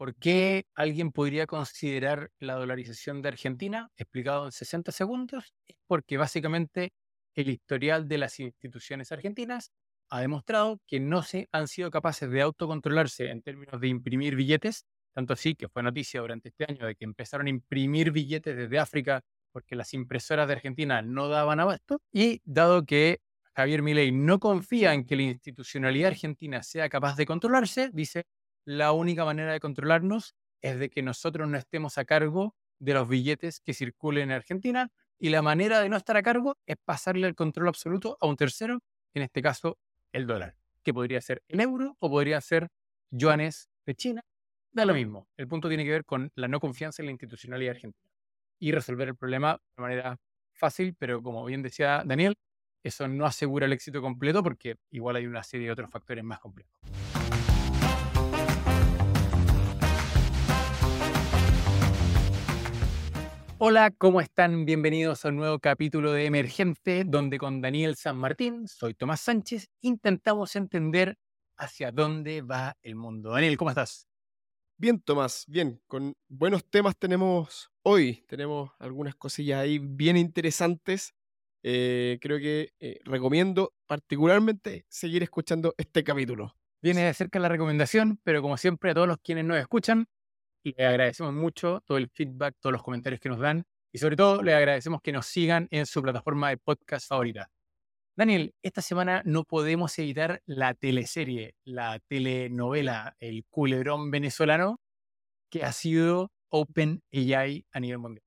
¿Por qué alguien podría considerar la dolarización de Argentina? Explicado en 60 segundos, es porque básicamente el historial de las instituciones argentinas ha demostrado que no se han sido capaces de autocontrolarse en términos de imprimir billetes, tanto así que fue noticia durante este año de que empezaron a imprimir billetes desde África porque las impresoras de Argentina no daban abasto, y dado que Javier Milei no confía en que la institucionalidad argentina sea capaz de controlarse, dice, la única manera de controlarnos es de que nosotros no estemos a cargo de los billetes que circulen en Argentina y la manera de no estar a cargo es pasarle el control absoluto a un tercero, en este caso el dólar, que podría ser el euro o podría ser yuanes de China. Da lo mismo. El punto tiene que ver con la no confianza en la institucionalidad argentina y resolver el problema de manera fácil, pero como bien decía Daniel, eso no asegura el éxito completo porque igual hay una serie de otros factores más complejos. Hola, ¿cómo están? Bienvenidos a un nuevo capítulo de Emergente, donde con Daniel San Martín, soy Tomás Sánchez, intentamos entender hacia dónde va el mundo. Daniel, ¿cómo estás? Bien, Tomás, bien. Con buenos temas tenemos hoy. Tenemos algunas cosillas ahí bien interesantes eh, creo que eh, recomiendo particularmente seguir escuchando este capítulo. Viene de cerca la recomendación, pero como siempre a todos los quienes nos escuchan, les agradecemos mucho todo el feedback, todos los comentarios que nos dan y sobre todo les agradecemos que nos sigan en su plataforma de podcast favorita. Daniel, esta semana no podemos evitar la teleserie, la telenovela, el culebrón venezolano que ha sido OpenAI a nivel mundial.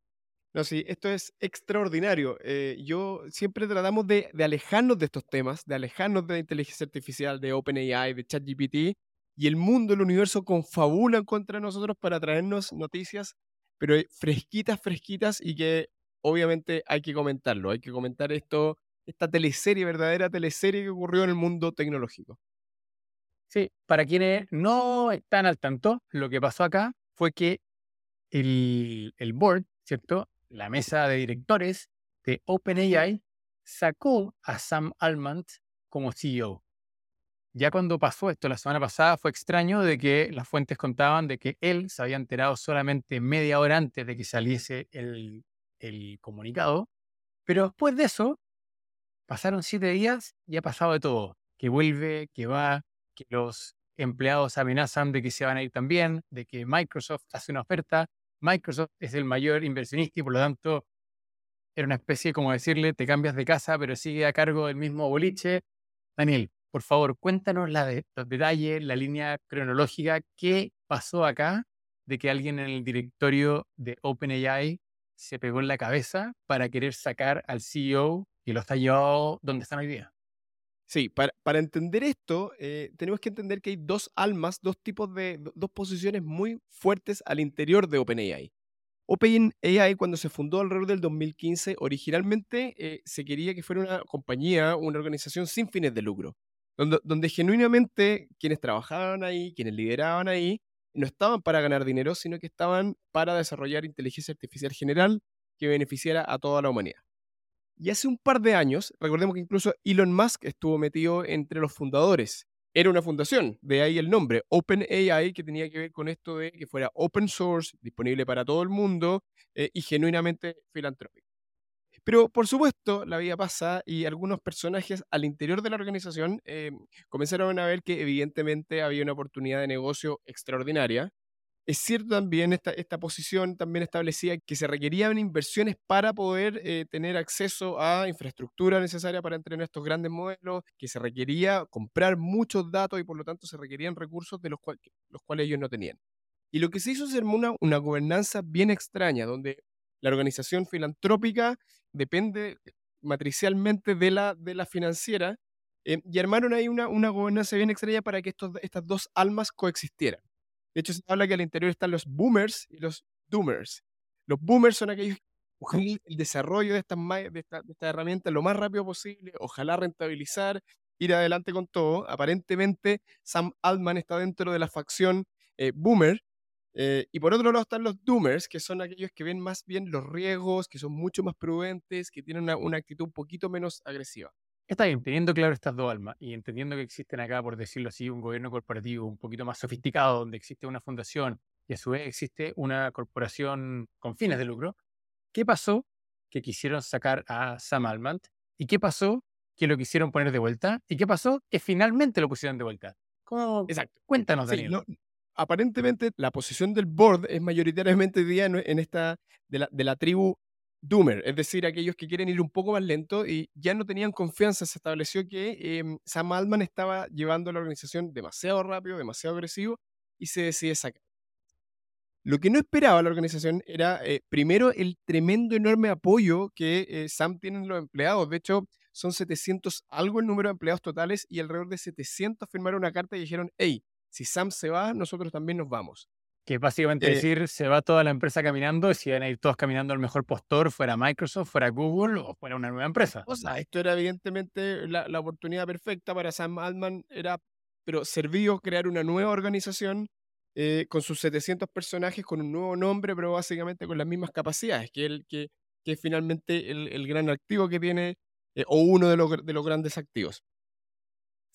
No, sí, esto es extraordinario. Eh, yo siempre tratamos de, alejarnos de estos temas, de alejarnos de la inteligencia artificial, de OpenAI, de ChatGPT, y el mundo, el universo confabulan contra nosotros para traernos noticias, pero fresquitas, fresquitas, y que obviamente hay que comentarlo, hay que comentar esto, esta teleserie, verdadera teleserie que ocurrió en el mundo tecnológico. Sí, para quienes no están al tanto, lo que pasó acá fue que el, el board, ¿cierto? la mesa de directores de OpenAI sacó a Sam Altman como CEO. Ya cuando pasó esto la semana pasada fue extraño de que las fuentes contaban de que él se había enterado solamente media hora antes de que saliese el, el comunicado, pero después de eso pasaron siete días y ha pasado de todo, que vuelve, que va, que los empleados amenazan de que se van a ir también, de que Microsoft hace una oferta, Microsoft es el mayor inversionista y por lo tanto era una especie como decirle, te cambias de casa, pero sigue a cargo del mismo boliche. Daniel, por favor, cuéntanos los detalles, la línea cronológica, qué pasó acá de que alguien en el directorio de OpenAI se pegó en la cabeza para querer sacar al CEO y lo está llevando donde están hoy día. Sí, para, entender esto, eh, tenemos que entender que hay dos almas, dos tipos de, dos posiciones muy fuertes al interior de OpenAI. OpenAI, cuando se fundó alrededor del 2015, originalmente eh, se quería que fuera una compañía, una organización sin fines de lucro, donde, genuinamente quienes trabajaban ahí, quienes lideraban ahí, no estaban para ganar dinero, sino que estaban para desarrollar inteligencia artificial general que beneficiara a toda la humanidad. Y hace un par de años, recordemos que incluso Elon Musk estuvo metido entre los fundadores. Era una fundación, de ahí el nombre, OpenAI, que tenía que ver con esto de que fuera open source, disponible para todo el mundo eh, y genuinamente filantrópico. Pero por supuesto, la vida pasa y algunos personajes al interior de la organización eh, comenzaron a ver que evidentemente había una oportunidad de negocio extraordinaria es cierto también esta, esta posición también establecía que se requerían inversiones para poder eh, tener acceso a infraestructura necesaria para entrenar estos grandes modelos, que se requería comprar muchos datos y por lo tanto se requerían recursos de los, los cuales ellos no tenían. Y lo que se hizo es una, una gobernanza bien extraña, donde la organización filantrópica depende matricialmente de la, de la financiera, eh, y armaron ahí una, una gobernanza bien extraña para que estos, estas dos almas coexistieran. De hecho, se habla que al interior están los boomers y los doomers. Los boomers son aquellos que el desarrollo de estas de esta, de esta herramienta lo más rápido posible, ojalá rentabilizar, ir adelante con todo. Aparentemente, Sam Altman está dentro de la facción eh, boomer. Eh, y por otro lado están los doomers, que son aquellos que ven más bien los riesgos, que son mucho más prudentes, que tienen una, una actitud un poquito menos agresiva. Está bien, teniendo claro estas dos almas y entendiendo que existen acá, por decirlo así, un gobierno corporativo un poquito más sofisticado, donde existe una fundación y a su vez existe una corporación con fines de lucro. ¿Qué pasó? Que quisieron sacar a Sam Altman. ¿Y qué pasó? Que lo quisieron poner de vuelta. ¿Y qué pasó? Que finalmente lo pusieron de vuelta. ¿Cómo? Exacto. Cuéntanos, Daniel. Aparentemente la posición del board es mayoritariamente día en esta de la, tribu Doomer, es decir, aquellos que quieren ir un poco más lento y ya no tenían confianza. Se estableció que em, Sam Altman estaba llevando a la organización demasiado rápido, demasiado agresivo y se decide sacar. Lo que no esperaba la organización era, eh, primero, el tremendo, enorme apoyo que eh, Sam tiene en los empleados. De hecho, son 700 algo el número de empleados totales y alrededor de 700 firmaron una carta y dijeron, hey, si Sam se va, nosotros también nos vamos. Que básicamente eh, decir, se va toda la empresa caminando, y si van a ir todos caminando al mejor postor, fuera Microsoft, fuera Google o fuera una nueva empresa. O sea, esto era evidentemente la, la oportunidad perfecta para Sam Altman, era, pero servió crear una nueva organización eh, con sus 700 personajes, con un nuevo nombre, pero básicamente con las mismas capacidades, que, el, que, que es finalmente el, el gran activo que tiene, eh, o uno de los, de los grandes activos.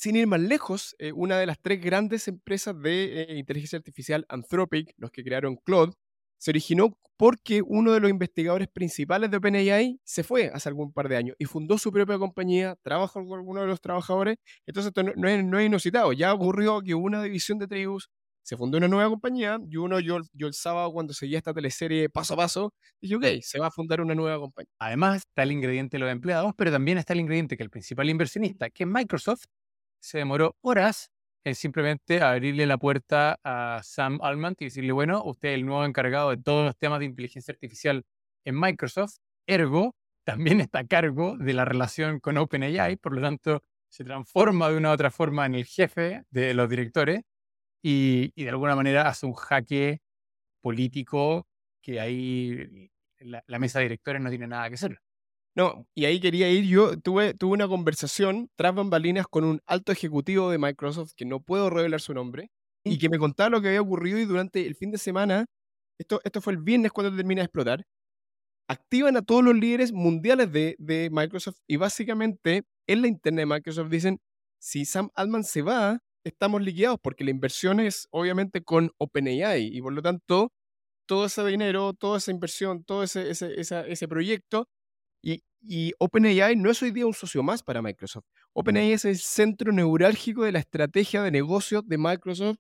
Sin ir más lejos, eh, una de las tres grandes empresas de eh, inteligencia artificial, Anthropic, los que crearon Claude, se originó porque uno de los investigadores principales de OpenAI se fue hace algún par de años y fundó su propia compañía, trabajó con alguno de los trabajadores. Entonces, esto no, es, no, es, inusitado. Ya ocurrió que una división de tribus se fundó una nueva compañía y uno, yo, yo el sábado cuando seguía esta teleserie paso a paso, dije, ok, se va a fundar una nueva compañía. Además, está el ingrediente de los empleados, pero también está el ingrediente que el principal inversionista, que es Microsoft, se demoró horas en simplemente abrirle la puerta a Sam Altman y decirle, bueno, usted es el nuevo encargado de todos los temas de inteligencia artificial en Microsoft, ergo, también está a cargo de la relación con OpenAI, por lo tanto, se transforma de una u otra forma en el jefe de los directores y, de alguna manera hace un jaque político que ahí la, la mesa de directores no tiene nada que hacer. No, y ahí quería ir yo. Tuve, tuve una conversación tras bambalinas con un alto ejecutivo de Microsoft, que no puedo revelar su nombre, y que me contaba lo que había ocurrido y durante el fin de semana, esto, esto fue el viernes cuando termina de explotar, activan a todos los líderes mundiales de, de Microsoft y básicamente en la internet de Microsoft dicen, si Sam Altman se va, estamos liquidados porque la inversión es obviamente con OpenAI y por lo tanto todo ese dinero, toda esa inversión, todo ese, ese, ese proyecto y, OpenAI no es hoy día un socio más para Microsoft. OpenAI es el centro neurálgico de la estrategia de negocios de Microsoft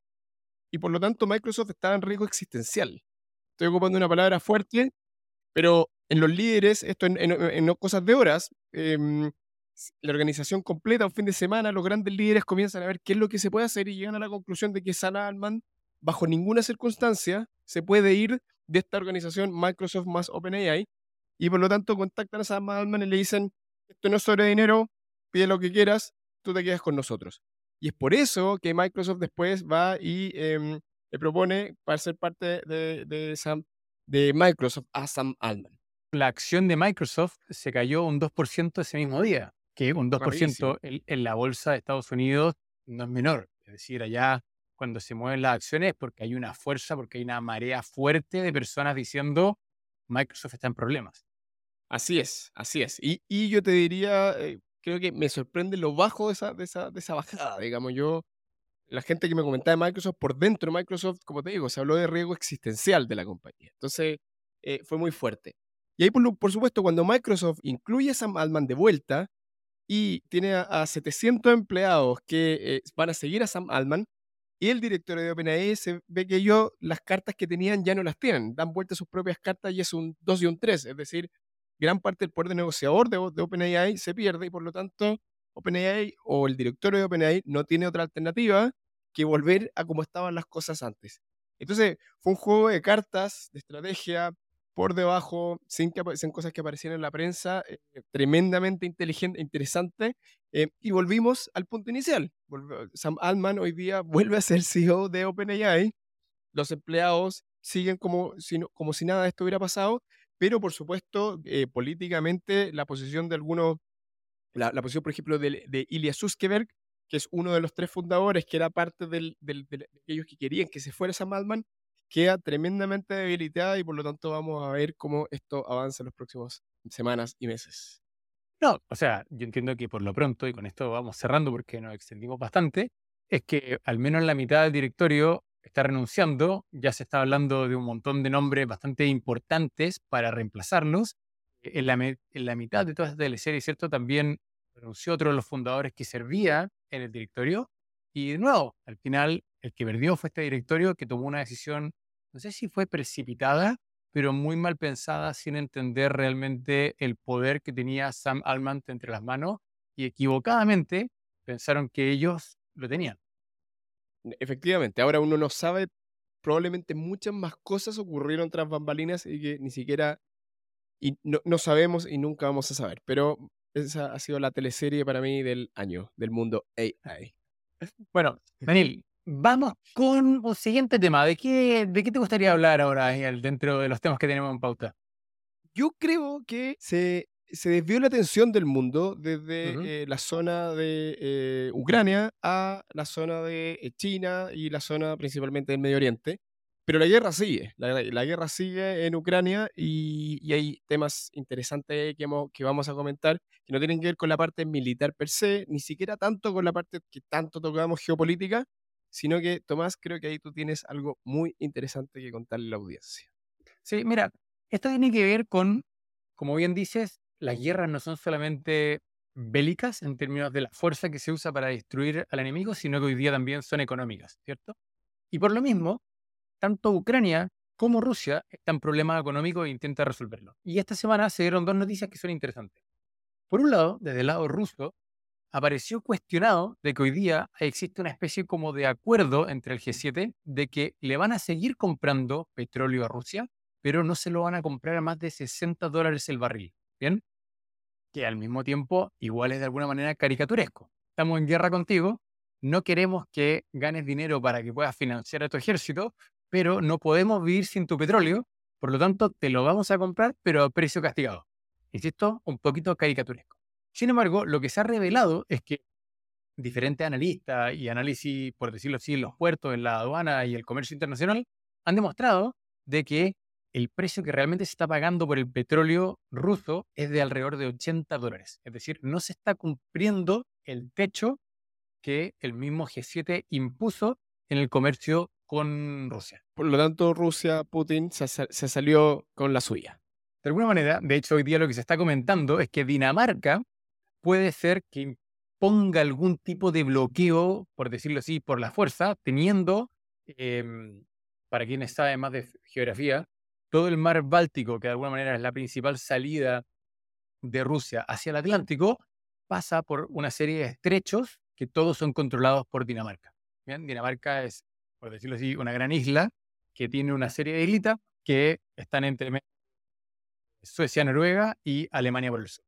y por lo tanto Microsoft está en riesgo existencial. Estoy ocupando una palabra fuerte, pero en los líderes, esto en, cosas de horas, em, la organización completa, un fin de semana, los grandes líderes comienzan a ver qué es lo que se puede hacer y llegan a la conclusión de que Sam Altman, bajo ninguna circunstancia, se puede ir de esta organización Microsoft más OpenAI y por lo tanto contactan a Sam Altman y le dicen, esto no es sobre dinero, pide lo que quieras, tú te quedas con nosotros. Y es por eso que Microsoft después va y em, le propone para ser parte de, de, Sam, de Microsoft a Sam Altman. La acción de Microsoft se cayó un 2% ese mismo día, que un 2% en, en, la bolsa de Estados Unidos no es menor. Es decir, allá cuando se mueven las acciones porque hay una fuerza, porque hay una marea fuerte de personas diciendo Microsoft está en problemas. Así es, así es. Y, yo te diría, eh, creo que me sorprende lo bajo de esa, de de esa bajada, digamos. Yo, la gente que me comentaba de Microsoft, por dentro de Microsoft, como te digo, se habló de riesgo existencial de la compañía. Entonces, eh, fue muy fuerte. Y ahí, por, supuesto, cuando Microsoft incluye a Sam Altman de vuelta y tiene a, 700 empleados que eh, van a seguir a Sam Altman, y el director de OpenAI se ve que ellos las cartas que tenían ya no las tienen, dan vuelta a sus propias cartas y es un 2 y un 3, es decir, gran parte del poder de negociador de, OpenAI se pierde y por lo tanto OpenAI o el directorio de OpenAI no tiene otra alternativa que volver a como estaban las cosas antes. Entonces fue un juego de cartas, de estrategia, por debajo, sin, que, sin cosas que aparecieran en la prensa, eh, tremendamente inteligente, interesante, eh, y volvimos al punto inicial. Sam Altman hoy día vuelve a ser CEO de OpenAI, los empleados siguen como si, como si nada de esto hubiera pasado, pero por supuesto, eh, políticamente, la posición de algunos, la, posición, por ejemplo, de, de Ilya Suskeberg, que es uno de los tres fundadores, que era parte del, de aquellos que querían que se fuera Sam Altman, queda tremendamente debilitada y por lo tanto vamos a ver cómo esto avanza en las próximas semanas y meses. No, o sea, yo entiendo que por lo pronto, y con esto vamos cerrando porque nos extendimos bastante, es que al menos la mitad del directorio está renunciando, ya se está hablando de un montón de nombres bastante importantes para reemplazarlos. En la, en la mitad de toda esta teleserie, ¿cierto? También renunció otro de los fundadores que servía en el directorio. Y de nuevo, al final, el que perdió fue este directorio que tomó una decisión, no sé si fue precipitada, pero muy mal pensada, sin entender realmente el poder que tenía Sam Alman entre las manos y equivocadamente pensaron que ellos lo tenían. Efectivamente, ahora uno no sabe, probablemente muchas más cosas ocurrieron tras bambalinas y que ni siquiera y no, no, sabemos y nunca vamos a saber. Pero esa ha sido la teleserie para mí del año, del mundo AI. Bueno, Daniel, vamos con un siguiente tema. ¿De qué, de qué te gustaría hablar ahora dentro de los temas que tenemos en pauta? Yo creo que se se desvió la atención del mundo desde eh, la zona de eh, Ucrania a la zona de eh, China y la zona principalmente del Medio Oriente. Pero la guerra sigue, la, guerra sigue en Ucrania y, hay temas interesantes que, que vamos a comentar que no tienen que ver con la parte militar per se, ni siquiera tanto con la parte que tanto tocamos geopolítica, sino que, Tomás, creo que ahí tú tienes algo muy interesante que contarle a la audiencia. Sí, mira, esto tiene que ver con, como bien dices, las guerras no son solamente bélicas en términos de la fuerza que se usa para destruir al enemigo, sino que hoy día también son económicas, ¿cierto? Y por lo mismo, tanto Ucrania como Rusia están en problemas económicos e intentan resolverlo. Y esta semana se dieron dos noticias que son interesantes. Por un lado, desde el lado ruso, apareció cuestionado de que hoy día existe una especie como de acuerdo entre el G7 de que le van a seguir comprando petróleo a Rusia, pero no se lo van a comprar a más de 60 dólares el barril. ¿Bien? Que al mismo tiempo igual es de alguna manera caricaturesco. Estamos en guerra contigo, no queremos que ganes dinero para que puedas financiar a tu ejército, pero no podemos vivir sin tu petróleo, por lo tanto te lo vamos a comprar, pero a precio castigado. Insisto, un poquito caricaturesco. Sin embargo, lo que se ha revelado es que diferentes analistas y análisis, por decirlo así, en los puertos, en la aduana y el comercio internacional, han demostrado de que el precio que realmente se está pagando por el petróleo ruso es de alrededor de 80 dólares. Es decir, no se está cumpliendo el techo que el mismo G7 impuso en el comercio con Rusia. Por lo tanto, Rusia, Putin, se, salió con la suya. De alguna manera, de hecho, hoy día lo que se está comentando es que Dinamarca puede ser que ponga algún tipo de bloqueo, por decirlo así, por la fuerza, teniendo, em, para quienes saben más de geografía, todo el mar Báltico, que de alguna manera es la principal salida de Rusia hacia el Atlántico, pasa por una serie de estrechos que todos son controlados por Dinamarca. Dinamarca es, por decirlo así, una gran isla que tiene una serie de islitas que están entre Suecia, Noruega y Alemania por el sur.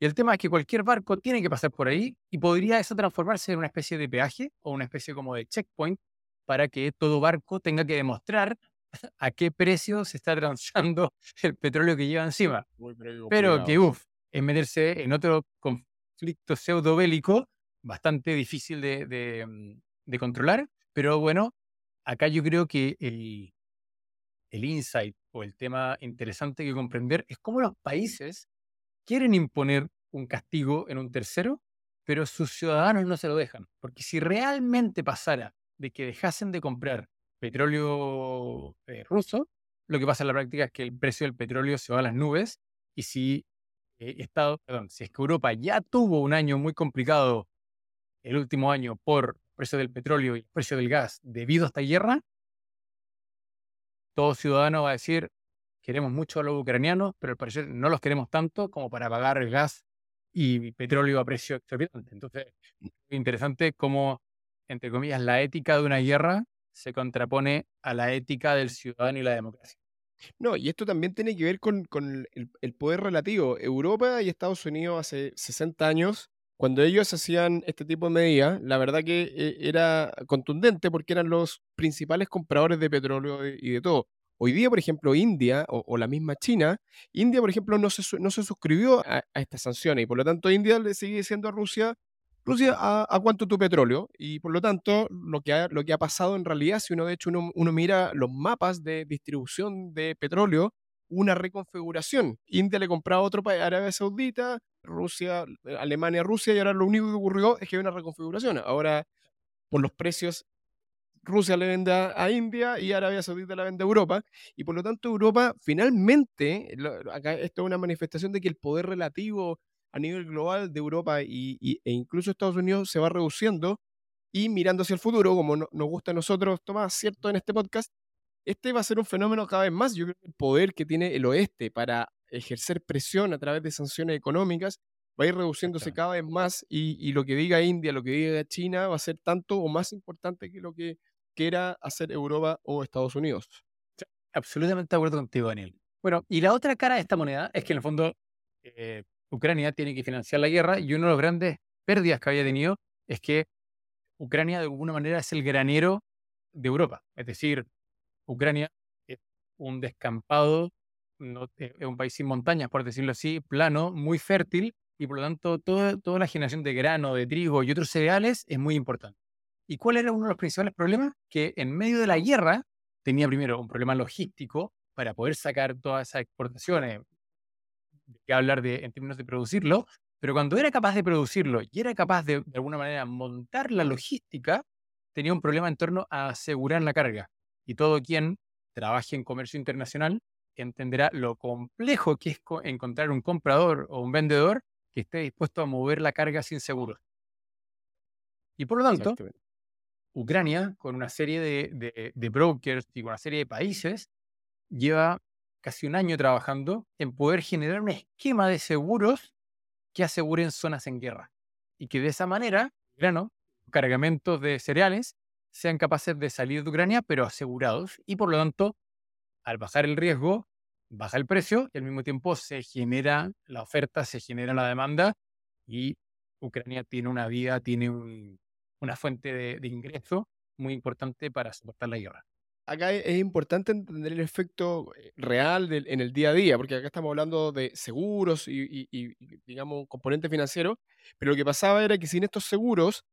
Y el tema es que cualquier barco tiene que pasar por ahí y podría eso transformarse en una especie de peaje o una especie como de checkpoint para que todo barco tenga que demostrar a qué precio se está transando el petróleo que lleva encima. pero, que, uff, es meterse en otro conflicto pseudo bélico bastante difícil de, mm, de, controlar. Pero bueno, acá yo creo que el, el insight o el tema interesante que comprender es cómo los países quieren imponer un castigo en un tercero, pero sus ciudadanos no se lo dejan. Porque si realmente pasara de que dejasen de comprar petróleo eh, ruso, lo que pasa en la práctica es que el precio del petróleo se va a las nubes y si, Estado, perdón, si es que Europa ya tuvo un año muy complicado el último año por el precio del petróleo y el precio del gas debido a esta guerra, todo ciudadano va a decir, queremos mucho a los ucranianos, pero al parecer no los queremos tanto como para pagar el gas y petróleo a precio exorbitante. Entonces, interesante cómo, entre comillas, la ética de una guerra se contrapone a la ética del ciudadano y la democracia. No, y esto también tiene que ver con, el, poder relativo. Europa y Estados Unidos hace 60 años, cuando ellos hacían este tipo de medidas, la verdad que eh, era contundente porque eran los principales compradores de petróleo y de todo. Hoy día, por ejemplo, India o, la misma China, India, por ejemplo, no se, no se suscribió a, a, estas sanciones y por lo tanto India le sigue diciendo a Rusia, Rusia a, cuánto tu petróleo y por lo tanto lo que, ha, lo que ha pasado en realidad, si uno de hecho uno, mira los mapas de distribución de petróleo, una reconfiguración. India le compraba a otro país, Arabia Saudita, Rusia, Alemania, Rusia y ahora lo único que ocurrió es que hay una reconfiguración. Ahora, por los precios Rusia le vende a, India y Arabia Saudita la vende a Europa. Y por lo tanto Europa finalmente, acá esto es una manifestación de que el poder relativo a nivel global de Europa y, e incluso Estados Unidos se va reduciendo y mirando hacia el futuro, como nos gusta a nosotros, Tomás, ¿cierto? En este podcast, este va a ser un fenómeno cada vez más. Yo creo que el poder que tiene el oeste para ejercer presión a través de sanciones económicas va a ir reduciéndose cada vez más y, lo que diga India, lo que diga China va a ser tanto o más importante que lo que quiera hacer Europa o Estados Unidos. Absolutamente de acuerdo contigo, Daniel. Bueno, y la otra cara de esta moneda es que en el fondo eh, Ucrania tiene que financiar la guerra y una de las grandes pérdidas que había tenido es que Ucrania de alguna manera es el granero de Europa. Es decir, Ucrania es un descampado, no, es un país sin montañas, por decirlo así, plano, muy fértil, y por lo tanto toda, toda la generación de grano, de trigo y otros cereales es muy importante. ¿Y cuál era uno de los principales problemas? Que en medio de la guerra tenía primero un problema logístico para poder sacar todas esas exportaciones, que hablar de, en términos de producirlo, pero cuando era capaz de producirlo y era capaz de, de alguna manera, montar la logística, tenía un problema en torno a asegurar la carga. Y todo quien trabaje en comercio internacional entenderá lo complejo que es encontrar un comprador o un vendedor que esté dispuesto a mover la carga sin seguro. Y por lo tanto, Ucrania, con una serie de, de, brokers y con una serie de países, lleva casi un año trabajando en poder generar un esquema de seguros que aseguren zonas en guerra. Y que de esa manera, grano, cargamentos de cereales, sean capaces de salir de Ucrania, pero asegurados. Y por lo tanto, al bajar el riesgo, baja el precio y al mismo tiempo se genera la oferta, se genera la demanda y Ucrania tiene una vía, tiene una fuente de, ingreso muy importante para soportar la guerra. Acá es importante entender el efecto eh, real en el día a día, porque acá estamos hablando de seguros y, y, digamos, un componente financiero, pero lo que pasaba era que sin estos seguros,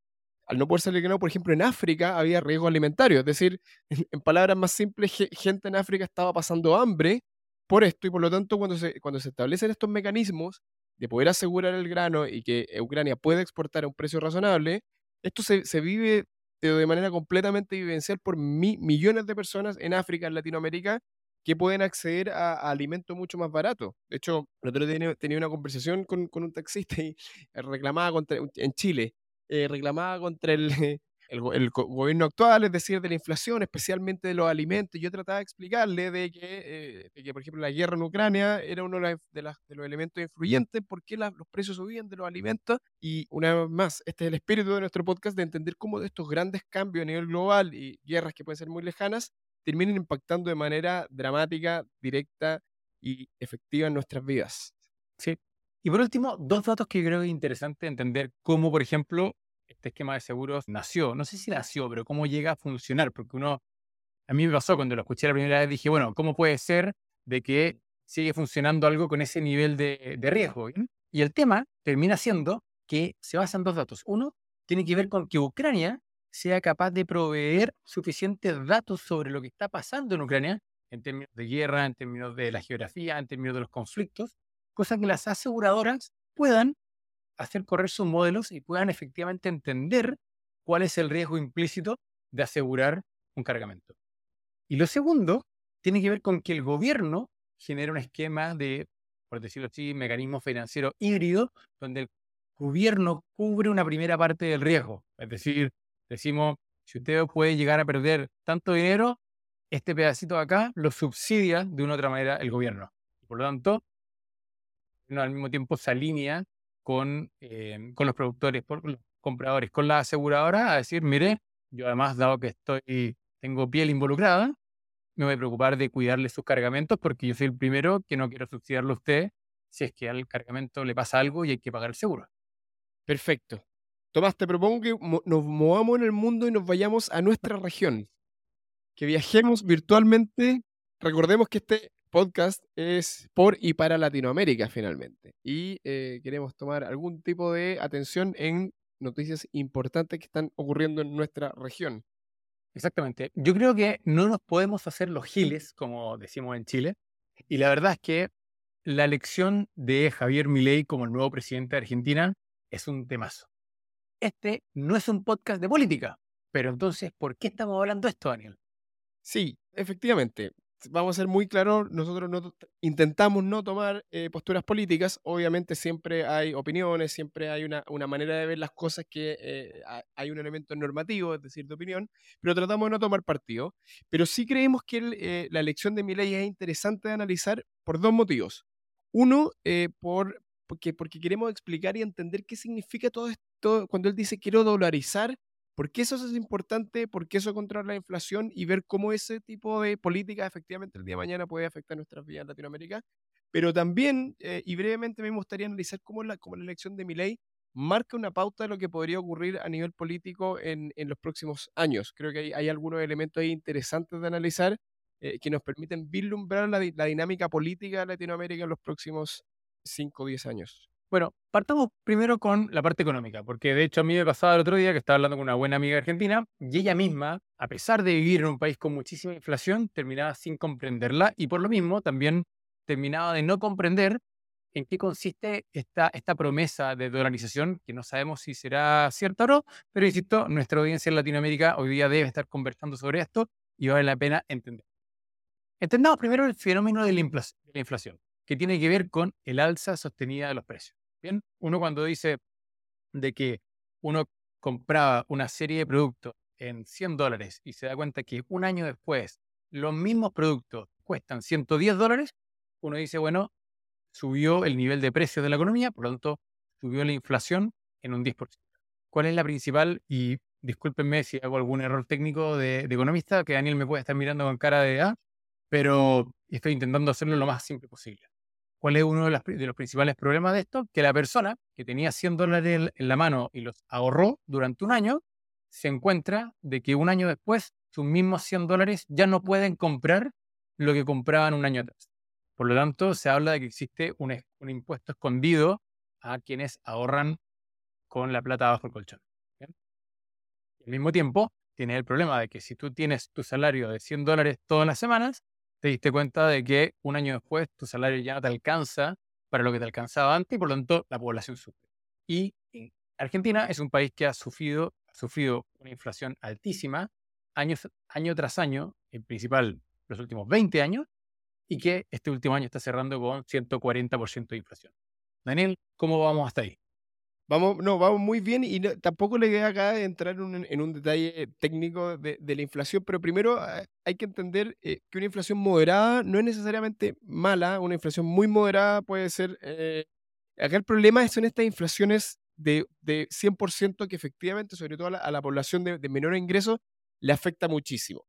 al no poder no, por ejemplo, en África había riesgo alimentario, es decir, en palabras más simples, gente en África estaba pasando hambre por esto y por lo tanto cuando se, cuando se establecen estos mecanismos de poder asegurar el grano y que Ucrania pueda exportar a un precio razonable, esto se, se vive de manera completamente vivencial por millones de personas en África, en Latinoamérica, que pueden acceder a, alimentos mucho más baratos. De hecho, el otro día tenía, una conversación con, con, un taxista y reclamaba contra, en Chile, eh, reclamaba contra el, el, gobierno actual, es decir, de la inflación, especialmente de los alimentos. Yo trataba de explicarle de que, eh, que por ejemplo, la guerra en Ucrania era uno de, los elementos influyentes, por qué los precios subían de los alimentos. Y una vez más, este es el espíritu de nuestro podcast de entender cómo estos grandes cambios a nivel global y guerras que pueden ser muy lejanas terminan impactando de manera dramática, directa y efectiva en nuestras vidas. Sí. Y por último, dos datos que creo que es interesante entender cómo, por ejemplo, este esquema de seguros nació. No sé si nació, pero cómo llega a funcionar, porque uno, a mí me pasó cuando lo escuché la primera vez, dije, bueno, ¿cómo puede ser de que sigue funcionando algo con ese nivel de, riesgo? Y el tema termina siendo que se basa en dos datos. Uno, tiene que ver con que Ucrania sea capaz de proveer suficientes datos sobre lo que está pasando en Ucrania, en términos de guerra, en términos de la geografía, en términos de los conflictos, cosa que las aseguradoras puedan hacer correr sus modelos y puedan efectivamente entender cuál es el riesgo implícito de asegurar un cargamento. Y lo segundo tiene que ver con que el gobierno genera un esquema de, por decirlo así, mecanismo financiero híbrido, donde el gobierno cubre una primera parte del riesgo. Es decir, decimos, si usted puede llegar a perder tanto dinero, este pedacito de acá lo subsidia de una u otra manera el gobierno. Por lo tanto, al mismo tiempo se alinea con, eh, con los productores, con los compradores, con la aseguradora, a decir, mire, yo además, dado que estoy, tengo piel involucrada, me voy a preocupar de cuidarle sus cargamentos porque yo soy el primero que no quiero subsidiarlo a usted si es que al cargamento le pasa algo y hay que pagar el seguro. Perfecto. Tomás, te propongo que nos movamos en el mundo y nos vayamos a nuestra región. Que viajemos virtualmente. Recordemos que este podcast es por y para Latinoamérica finalmente. Y eh, queremos tomar algún tipo de atención en noticias importantes que están ocurriendo en nuestra región. Exactamente. Yo creo que no nos podemos hacer los giles, como decimos en Chile. Y la verdad es que la elección de Javier Milei como el nuevo presidente de Argentina es un temazo. Este no es un podcast de política, Pero entonces, ¿por qué estamos hablando de esto, Daniel? Sí, efectivamente. Vamos a ser muy claros, nosotros no, intentamos no tomar eh, posturas políticas, obviamente siempre hay opiniones, siempre hay una, una manera de ver las cosas que eh, hay un elemento normativo, es decir, de opinión, pero tratamos de no tomar partido. Pero sí creemos que eh, la elección de mi ley es interesante de analizar por dos motivos. Uno, por, porque, porque queremos explicar y entender qué significa todo esto cuando él dice quiero dolarizar ¿Por qué eso es importante? ¿Por qué eso controla la inflación? Y ver cómo ese tipo de política efectivamente el día de mañana puede afectar nuestras vidas en Latinoamérica. Pero también, eh, y brevemente me gustaría analizar cómo la, cómo la elección de Milei marca una pauta de lo que podría ocurrir a nivel político en, los próximos años. Creo que hay, hay, algunos elementos ahí interesantes de analizar eh, que nos permiten vislumbrar la, la dinámica política de Latinoamérica en los próximos 5 o 10 años. Bueno, partamos primero con la parte económica, porque de hecho a mí me pasaba el otro día que estaba hablando con una buena amiga argentina y ella misma, a pesar de vivir en un país con muchísima inflación, terminaba sin comprenderla y por lo mismo también terminaba de no comprender en qué consiste esta, promesa de dolarización, que no sabemos si será cierta o no, pero insisto, nuestra audiencia en Latinoamérica hoy día debe estar conversando sobre esto y vale la pena entender. Entendamos primero el fenómeno de la inflación, que tiene que ver con el alza sostenida de los precios. Bien, uno cuando dice de que uno compraba una serie de productos en 100 dólares y se da cuenta que un año después los mismos productos cuestan 110 dólares, uno dice, bueno, subió el nivel de precios de la economía, por lo tanto, subió la inflación en un 10%. ¿Cuál es la principal? Y discúlpenme si hago algún error técnico de, economista, que Daniel me puede estar mirando con cara de A, ah", pero estoy intentando hacerlo lo más simple posible. ¿Cuál es uno de, los principales problemas de esto? Que la persona que tenía 100 dólares en la mano y los ahorró durante un año, se encuentra de que un año después sus mismos 100 dólares ya no pueden comprar lo que compraban un año atrás. Por lo tanto, se habla de que existe un, impuesto escondido a quienes ahorran con la plata bajo el colchón. al mismo tiempo, tienes el problema de que si tú tienes tu salario de 100 dólares todas las semanas, te diste cuenta de que un año después tu salario ya no te alcanza para lo que te alcanzaba antes y por lo tanto la población sufre. Y Argentina es un país que ha sufrido, ha sufrido una inflación altísima año, año tras año, en principal los últimos 20 años, y que este último año está cerrando con 140% de inflación. Daniel, ¿cómo vamos hasta ahí? Vamos, no, vamos muy bien y tampoco le queda acá entrar en un detalle técnico de, la inflación, pero primero ah, hay que entender eh, que una inflación moderada no es necesariamente mala, una inflación muy moderada puede ser... Eh, acá el problema son estas inflaciones de, de 100% que efectivamente, sobre todo a la, población de, menor ingreso, le afecta muchísimo.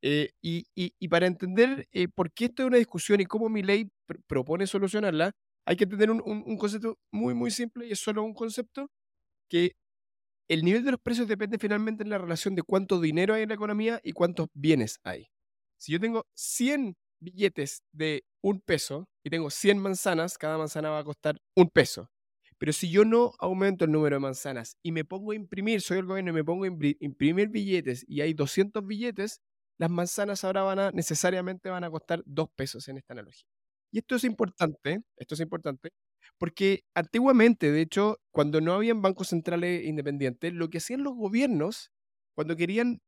Eh, y, y, para entender por qué esto es una discusión y cómo mi ley propone solucionarla, hay que tener un, concepto muy, muy simple y es solo un concepto que el nivel de los precios depende finalmente de la relación de cuánto dinero hay en la economía y cuántos bienes hay. Si yo tengo 100 billetes de un peso y tengo 100 manzanas, cada manzana va a costar un peso. Pero si yo no aumento el número de manzanas y me pongo a imprimir, soy el gobierno y me pongo a imprimir billetes y hay 200 billetes, las manzanas ahora van a necesariamente van a costar dos pesos en esta analogía. Y esto es importante, esto es importante, porque antiguamente, de hecho, cuando no habían bancos centrales independientes, lo que hacían los gobiernos cuando querían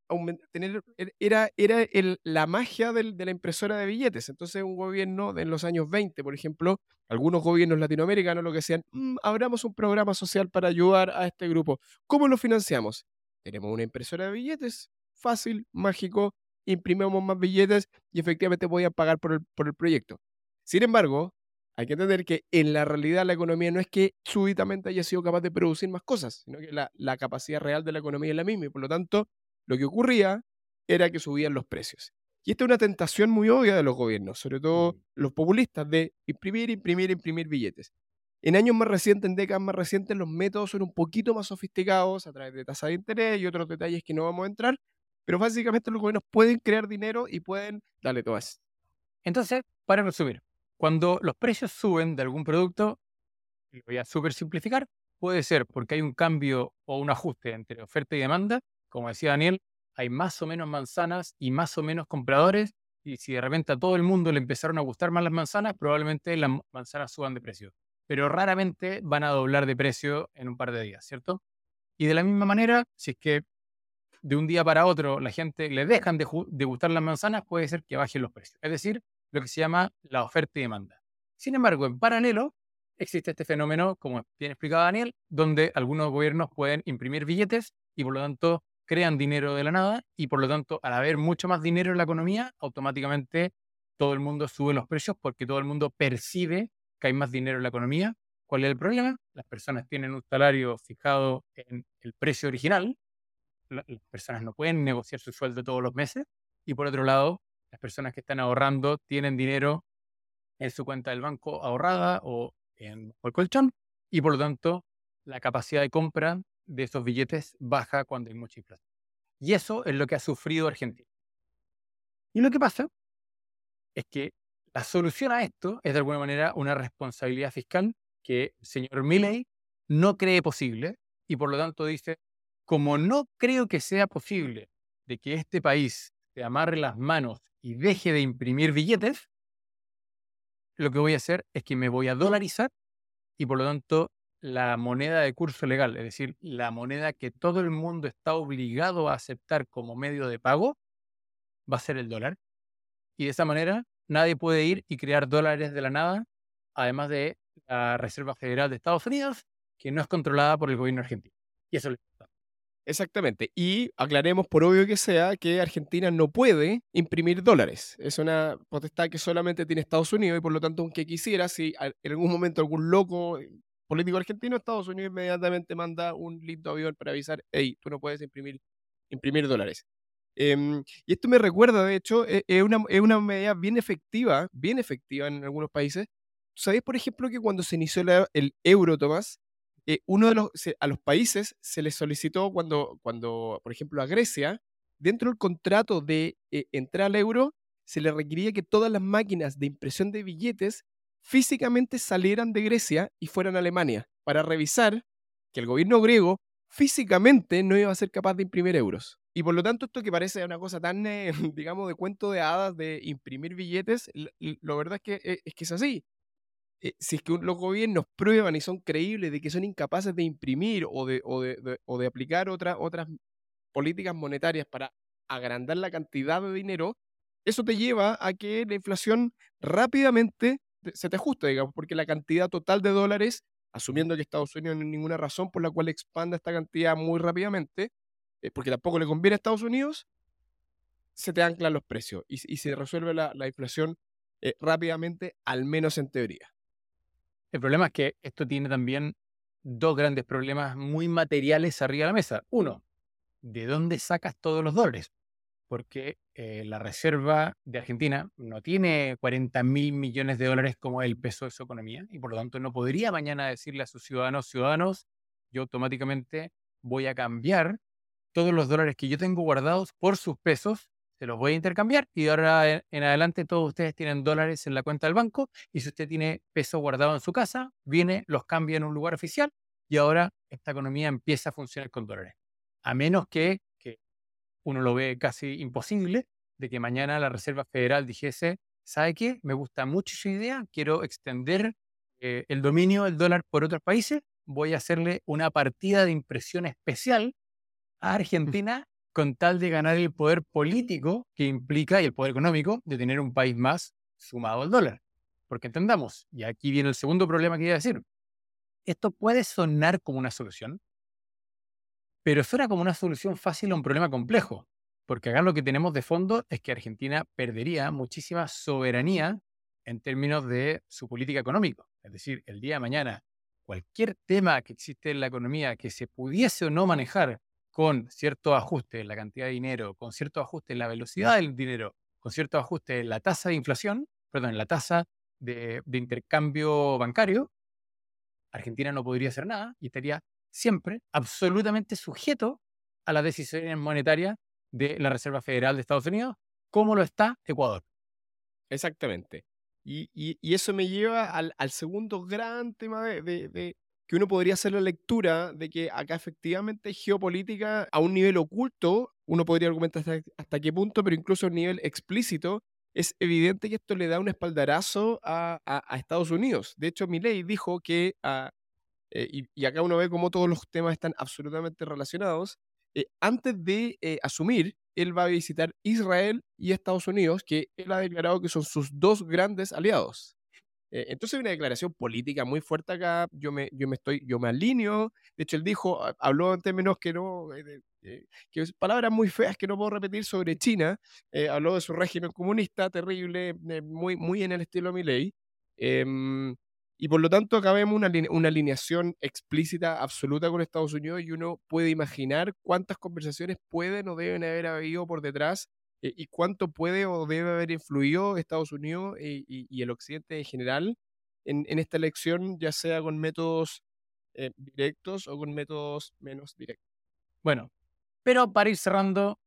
tener, e, era, era la magia de la impresora de billetes. Entonces, un gobierno en los años 20, por ejemplo, algunos gobiernos latinoamericanos lo que decían, mm, abramos un programa social para ayudar a este grupo. ¿Cómo lo financiamos? Tenemos una impresora de billetes, fácil, mágico, imprimimos más billetes y efectivamente podían pagar por el, por el proyecto. Sin embargo, hay que entender que en la realidad la economía no es que súbitamente haya sido capaz de producir más cosas, sino que la, capacidad real de la economía es la misma y por lo tanto lo que ocurría era que subían los precios. Y esta es una tentación muy obvia de los gobiernos, sobre todo los populistas, de imprimir, imprimir, imprimir billetes. En años más recientes, en décadas más recientes, los métodos son un poquito más sofisticados a través de tasa de interés y otros detalles que no vamos a entrar, pero básicamente los gobiernos pueden crear dinero y pueden darle todas. Entonces, para resumir, cuando los precios suben de algún producto, lo voy a súper simplificar, puede ser porque hay un cambio o un ajuste entre oferta y demanda. Como decía Daniel, hay más o menos manzanas y más o menos compradores. Y si de repente a todo el mundo le empezaron a gustar más las manzanas, probablemente las manzanas suban de precio. Pero raramente van a doblar de precio en un par de días, ¿cierto? Y de la misma manera, si es que de un día para otro la gente le dejan de, gustar las manzanas, puede ser que bajen los precios. Es decir, lo que se llama la oferta y demanda. Sin embargo, en paralelo, existe este fenómeno, como bien explicado Daniel, donde algunos gobiernos pueden imprimir billetes y por lo tanto crean dinero de la nada y por lo tanto al haber mucho más dinero en la economía, automáticamente todo el mundo sube los precios porque todo el mundo percibe que hay más dinero en la economía. ¿Cuál es el problema? Las personas tienen un salario fijado en el precio original, las personas no pueden negociar su sueldo todos los meses y por otro lado, las personas que están ahorrando tienen dinero en su cuenta del banco ahorrada o en el colchón y por lo tanto la capacidad de compra de esos billetes baja cuando hay mucha inflación. Y eso es lo que ha sufrido Argentina. Y lo que pasa es que la solución a esto es de alguna manera una responsabilidad fiscal que el señor Milley no cree posible y por lo tanto dice, como no creo que sea posible de que este país se amarre las manos y deje de imprimir billetes, lo que voy a hacer es que me voy a dolarizar y por lo tanto la moneda de curso legal, es decir, la moneda que todo el mundo está obligado a aceptar como medio de pago, va a ser el dólar. Y de esa manera nadie puede ir y crear dólares de la nada, además de la Reserva Federal de Estados Unidos, que no es controlada por el gobierno argentino. Y eso Exactamente. Y aclaremos, por obvio que sea, que Argentina no puede imprimir dólares. Es una potestad que solamente tiene Estados Unidos y por lo tanto, aunque quisiera, si en algún momento algún loco eh, político argentino, Estados Unidos inmediatamente manda un lindo avión para avisar, hey, tú no puedes imprimir, imprimir dólares. Em, y esto me recuerda, de hecho, e, es, una, es una medida bien efectiva, bien efectiva en algunos países. ¿Sabéis, por ejemplo, que cuando se inició el euro, Tomás, eh, uno de los, a los países se les solicitó cuando, cuando, por ejemplo, a Grecia, dentro del contrato de eh, entrar al euro, se le requería que todas las máquinas de impresión de billetes físicamente salieran de Grecia y fueran a Alemania para revisar que el gobierno griego físicamente no iba a ser capaz de imprimir euros. Y por lo tanto, esto que parece una cosa tan, eh, digamos, de cuento de hadas de imprimir billetes, lo verdad es que, es que es así. Eh, si es que los gobiernos prueban y son creíbles de que son incapaces de imprimir o de, o de, aplicar otras políticas monetarias para agrandar la cantidad de dinero, eso te lleva a que la inflación rápidamente se te ajuste, digamos, porque la cantidad total de dólares, asumiendo que Estados Unidos no hay ninguna razón por la cual expanda esta cantidad muy rápidamente, eh, porque tampoco le conviene a Estados Unidos, se te anclan los precios y, se resuelve la, inflación eh, rápidamente, al menos en teoría. El problema es que esto tiene también dos grandes problemas muy materiales arriba de la mesa. Uno, ¿de dónde sacas todos los dólares? Porque eh, la reserva de Argentina no tiene 40 mil millones de dólares como el peso de su economía y por lo tanto no podría mañana decirle a sus ciudadanos, ciudadanos, yo automáticamente voy a cambiar todos los dólares que yo tengo guardados por sus pesos se los voy a intercambiar y ahora en, adelante todos ustedes tienen dólares en la cuenta del banco y si usted tiene peso guardado en su casa, viene, los cambia en un lugar oficial y ahora esta economía empieza a funcionar con dólares. A menos que, que uno lo ve casi imposible, de que mañana la Reserva Federal dijese, ¿sabe qué? Me gusta mucho su idea, quiero extender eh, el dominio del dólar por otros países, voy a hacerle una partida de impresión especial a Argentina con tal de ganar el poder político que implica y el poder económico de tener un país más sumado al dólar. Porque entendamos, y aquí viene el segundo problema que iba a decir, esto puede sonar como una solución, pero suena como una solución fácil a un problema complejo, porque acá lo que tenemos de fondo es que Argentina perdería muchísima soberanía en términos de su política económica. Es decir, el día de mañana, cualquier tema que existe en la economía que se pudiese o no manejar con cierto ajuste en la cantidad de dinero, con cierto ajuste en la velocidad del dinero, con cierto ajuste en la tasa de inflación, perdón, en la tasa de, intercambio bancario, Argentina no podría hacer nada y estaría siempre absolutamente sujeto a las decisiones monetarias de la Reserva Federal de Estados Unidos, como lo está Ecuador. Exactamente. Y, eso me lleva al, segundo gran tema de, que uno podría hacer la lectura de que acá efectivamente geopolítica a un nivel oculto, uno podría argumentar hasta, qué punto, pero incluso a nivel explícito, es evidente que esto le da un espaldarazo a, Estados Unidos. De hecho, Milley dijo que, ah, eh, y, acá uno ve cómo todos los temas están absolutamente relacionados, eh, antes de eh, asumir, él va a visitar Israel y Estados Unidos, que él ha declarado que son sus dos grandes aliados. Eh, entonces hay una declaración política muy fuerte acá, yo me, yo me estoy, yo me alineo, de hecho él dijo, habló en términos que no, que palabras muy feas que no puedo repetir sobre China, habló de su régimen comunista terrible, muy, muy en el estilo Milley, em, y por lo tanto acá vemos una, una, alineación explícita, absoluta con Estados Unidos y uno puede imaginar cuántas conversaciones pueden o deben haber habido por detrás eh, y cuánto puede o debe haber influido Estados Unidos y, y, el Occidente en general en, en, esta elección, ya sea con métodos eh, directos o con métodos menos directos. Bueno, pero para ir cerrando,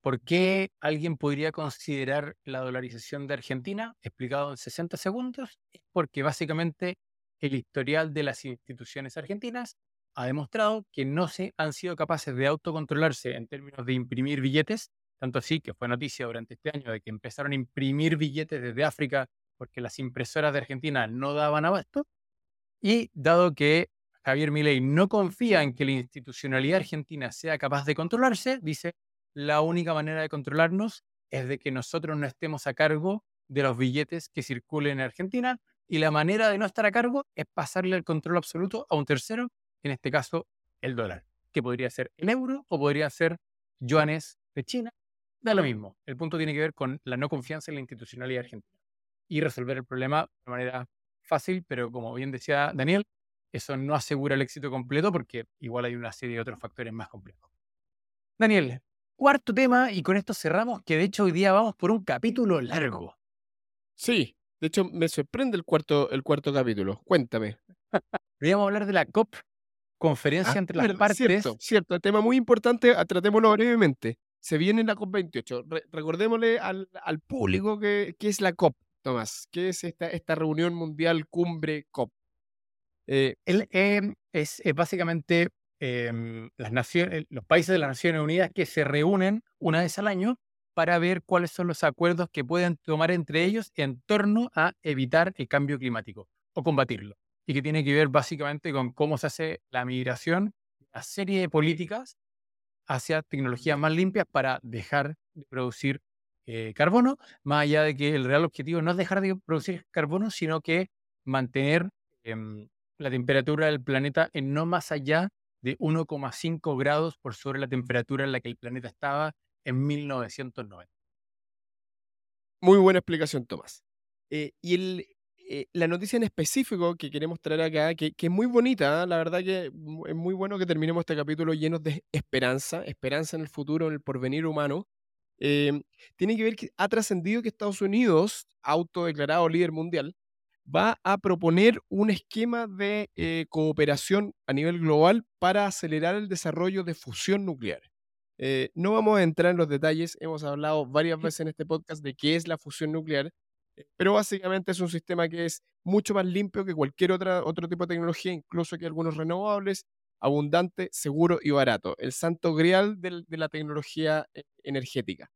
¿por qué alguien podría considerar la dolarización de Argentina? Explicado en 60 segundos, es porque básicamente el historial de las instituciones argentinas ha demostrado que no se han sido capaces de autocontrolarse en términos de imprimir billetes, tanto así que fue noticia durante este año de que empezaron a imprimir billetes desde África porque las impresoras de Argentina no daban abasto, y dado que Javier Milei no confía en que la institucionalidad argentina sea capaz de controlarse, dice, la única manera de controlarnos es de que nosotros no estemos a cargo de los billetes que circulen en Argentina y la manera de no estar a cargo es pasarle el control absoluto a un tercero, en este caso el dólar, que podría ser el euro o podría ser yuanes de China, da lo mismo. El punto tiene que ver con la no confianza en la institucionalidad argentina y resolver el problema de manera fácil, pero como bien decía Daniel, eso no asegura el éxito completo porque igual hay una serie de otros factores más complejos. Daniel, cuarto tema y con esto cerramos, que de hecho hoy día vamos por un capítulo largo. Sí, de hecho me sorprende el cuarto, el cuarto capítulo. Cuéntame. Vamos a hablar de la COP, conferencia ah, entre las partes. Cierto, cierto, tema muy importante, ah, tratémoslo brevemente. Se viene la COP28. recordémosle al, al público que, es la COP, Tomás. ¿Qué es esta, esta reunión mundial cumbre COP? Eh, em, es, básicamente em, las naciones, los países de las Naciones Unidas que se reúnen una vez al año para ver cuáles son los acuerdos que pueden tomar entre ellos en torno a evitar el cambio climático o combatirlo. Y que tiene que ver básicamente con cómo se hace la migración, una serie de políticas hacia tecnologías más limpias para dejar de producir eh, carbono, más allá de que el real objetivo no es dejar de producir carbono, sino que mantener em, la temperatura del planeta en no más allá de 1,5 grados por sobre la temperatura en la que el planeta estaba en 1990. Muy buena explicación, Tomás. Eh, y el, eh, la noticia en específico que queremos traer acá, que, es muy bonita, ¿eh? la verdad que es muy bueno que terminemos este capítulo llenos de esperanza, esperanza en el futuro, en el porvenir humano. tiene que ver que ha trascendido que Estados Unidos, autodeclarado líder mundial, va a proponer un esquema de eh, cooperación a nivel global para acelerar el desarrollo de fusión nuclear. No vamos a entrar en los detalles, hemos hablado varias veces en este podcast de qué es la fusión nuclear, pero básicamente es un sistema que es mucho más limpio que cualquier otra, otro tipo de tecnología, incluso que algunos renovables, abundante, seguro y barato. El santo grial de, de la tecnología energética.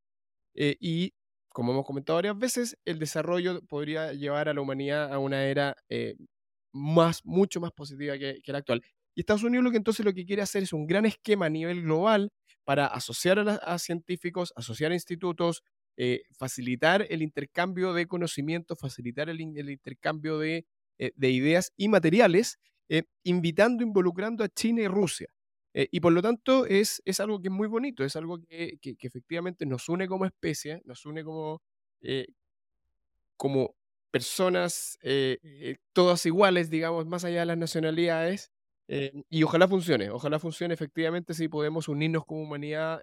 y como hemos comentado varias veces, el desarrollo podría llevar a la humanidad a una era eh, más, mucho más positiva que, la actual. Y Estados Unidos lo que entonces lo que quiere hacer es un gran esquema a nivel global para asociar a, científicos, asociar a institutos, eh, facilitar el intercambio de conocimiento, facilitar el, intercambio de, eh, de, ideas y materiales, invitando, involucrando a China y Rusia. Eh, y por lo tanto es, es algo que es muy bonito, es algo que, que, efectivamente nos une como especie, nos une como, eh, como personas eh, todas iguales, digamos, más allá de las nacionalidades. y ojalá funcione, ojalá funcione efectivamente si podemos unirnos como humanidad,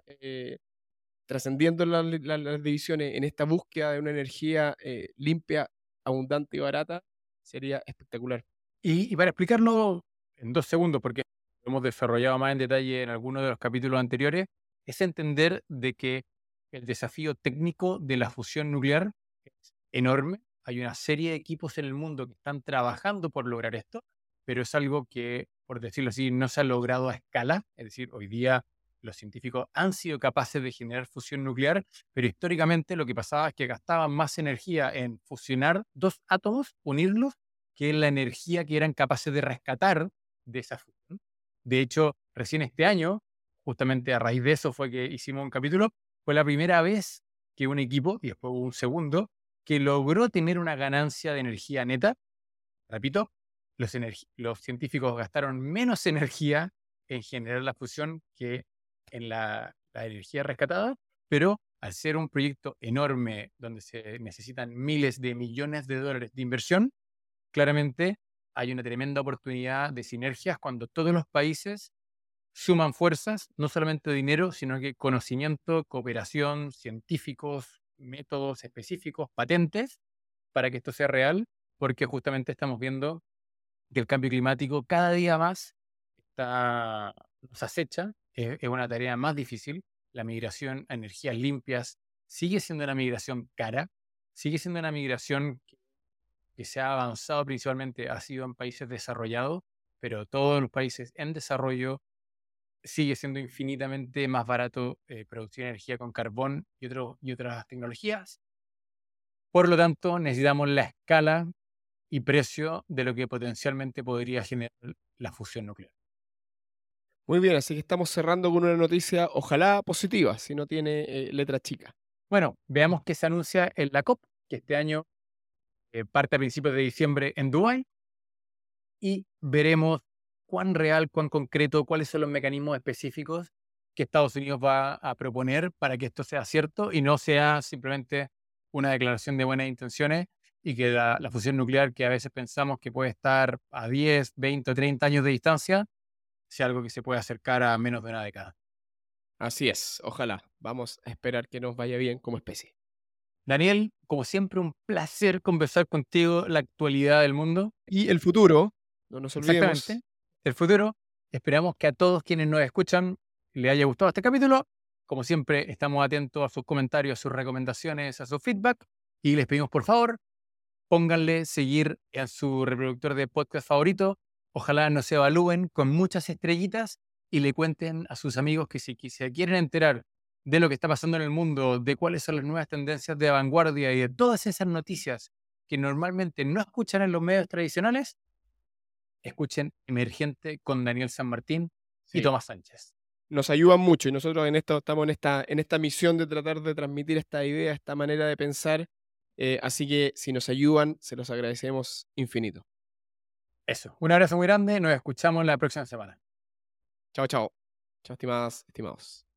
trascendiendo las divisiones en esta búsqueda de una energía limpia, abundante y barata, sería espectacular. Y, y para explicarlo en dos segundos, porque hemos desarrollado más en detalle en algunos de los capítulos anteriores, es entender de que el desafío técnico de la fusión nuclear es enorme. Hay una serie de equipos en el mundo que están trabajando por lograr esto, pero es algo que, por decirlo así, no se ha logrado a escala. Es decir, hoy día los científicos han sido capaces de generar fusión nuclear, pero históricamente lo que pasaba es que gastaban más energía en fusionar dos átomos, unirlos, que en la energía que eran capaces de rescatar de esa fusión. De hecho, recién este año, justamente a raíz de eso fue que hicimos un capítulo, fue la primera vez que un equipo, y después un segundo, que logró tener una ganancia de energía neta. Repito, los, los científicos gastaron menos energía en generar la fusión que en la, energía rescatada, pero al ser un proyecto enorme donde se necesitan miles de millones de dólares de inversión, claramente hay una tremenda oportunidad de sinergias cuando todos los países suman fuerzas, no solamente dinero, sino que conocimiento, cooperación, científicos, métodos específicos, patentes, para que esto sea real, porque justamente estamos viendo que el cambio climático cada día más está, nos acecha, es, es una tarea más difícil, la migración a energías limpias sigue siendo una migración cara, sigue siendo una migración que se ha avanzado principalmente, ha sido en países desarrollados, pero todos los países en desarrollo sigue siendo infinitamente más barato eh, producir energía con carbón y, y otras tecnologías. Por lo tanto, necesitamos la escala y precio de lo que potencialmente podría generar la fusión nuclear. Muy bien, así que estamos cerrando con una noticia, ojalá positiva, si no tiene eh, letra chica. Bueno, veamos qué se anuncia en la COP, que este año eh, parte a principios de diciembre en Dubái, y veremos cuán real, cuán concreto, cuáles son los mecanismos específicos que Estados Unidos va a proponer para que esto sea cierto y no sea simplemente una declaración de buenas intenciones y que la, la, fusión nuclear, que a veces pensamos que puede estar a 10, 20 o 30 años de distancia, sea algo que se pueda acercar a menos de una década. Así es, ojalá. Vamos a esperar que nos vaya bien como especie. Daniel, como siempre, un placer conversar contigo la actualidad del mundo. Y el futuro, no nos olvidemos. Exactamente, el futuro. Esperamos que a todos quienes nos escuchan les haya gustado este capítulo. Como siempre, estamos atentos a sus comentarios, a sus recomendaciones, a su feedback. Y les pedimos, por favor, pónganle seguir en su reproductor de podcast favorito Ojalá nos evalúen con muchas estrellitas y le cuenten a sus amigos que si, se quieren enterar de lo que está pasando en el mundo, de cuáles son las nuevas tendencias de vanguardia y de todas esas noticias que normalmente no escuchan en los medios tradicionales, escuchen Emergente con Daniel San Martín y Tomás Sánchez. Nos ayudan mucho y nosotros en esto estamos en esta, en esta misión de tratar de transmitir esta idea, esta manera de pensar. Eh, así que si nos ayudan, se los agradecemos infinito. Eso. Un abrazo muy grande. Nos escuchamos la próxima semana. Chao, chao. Chao, estimadas, estimados.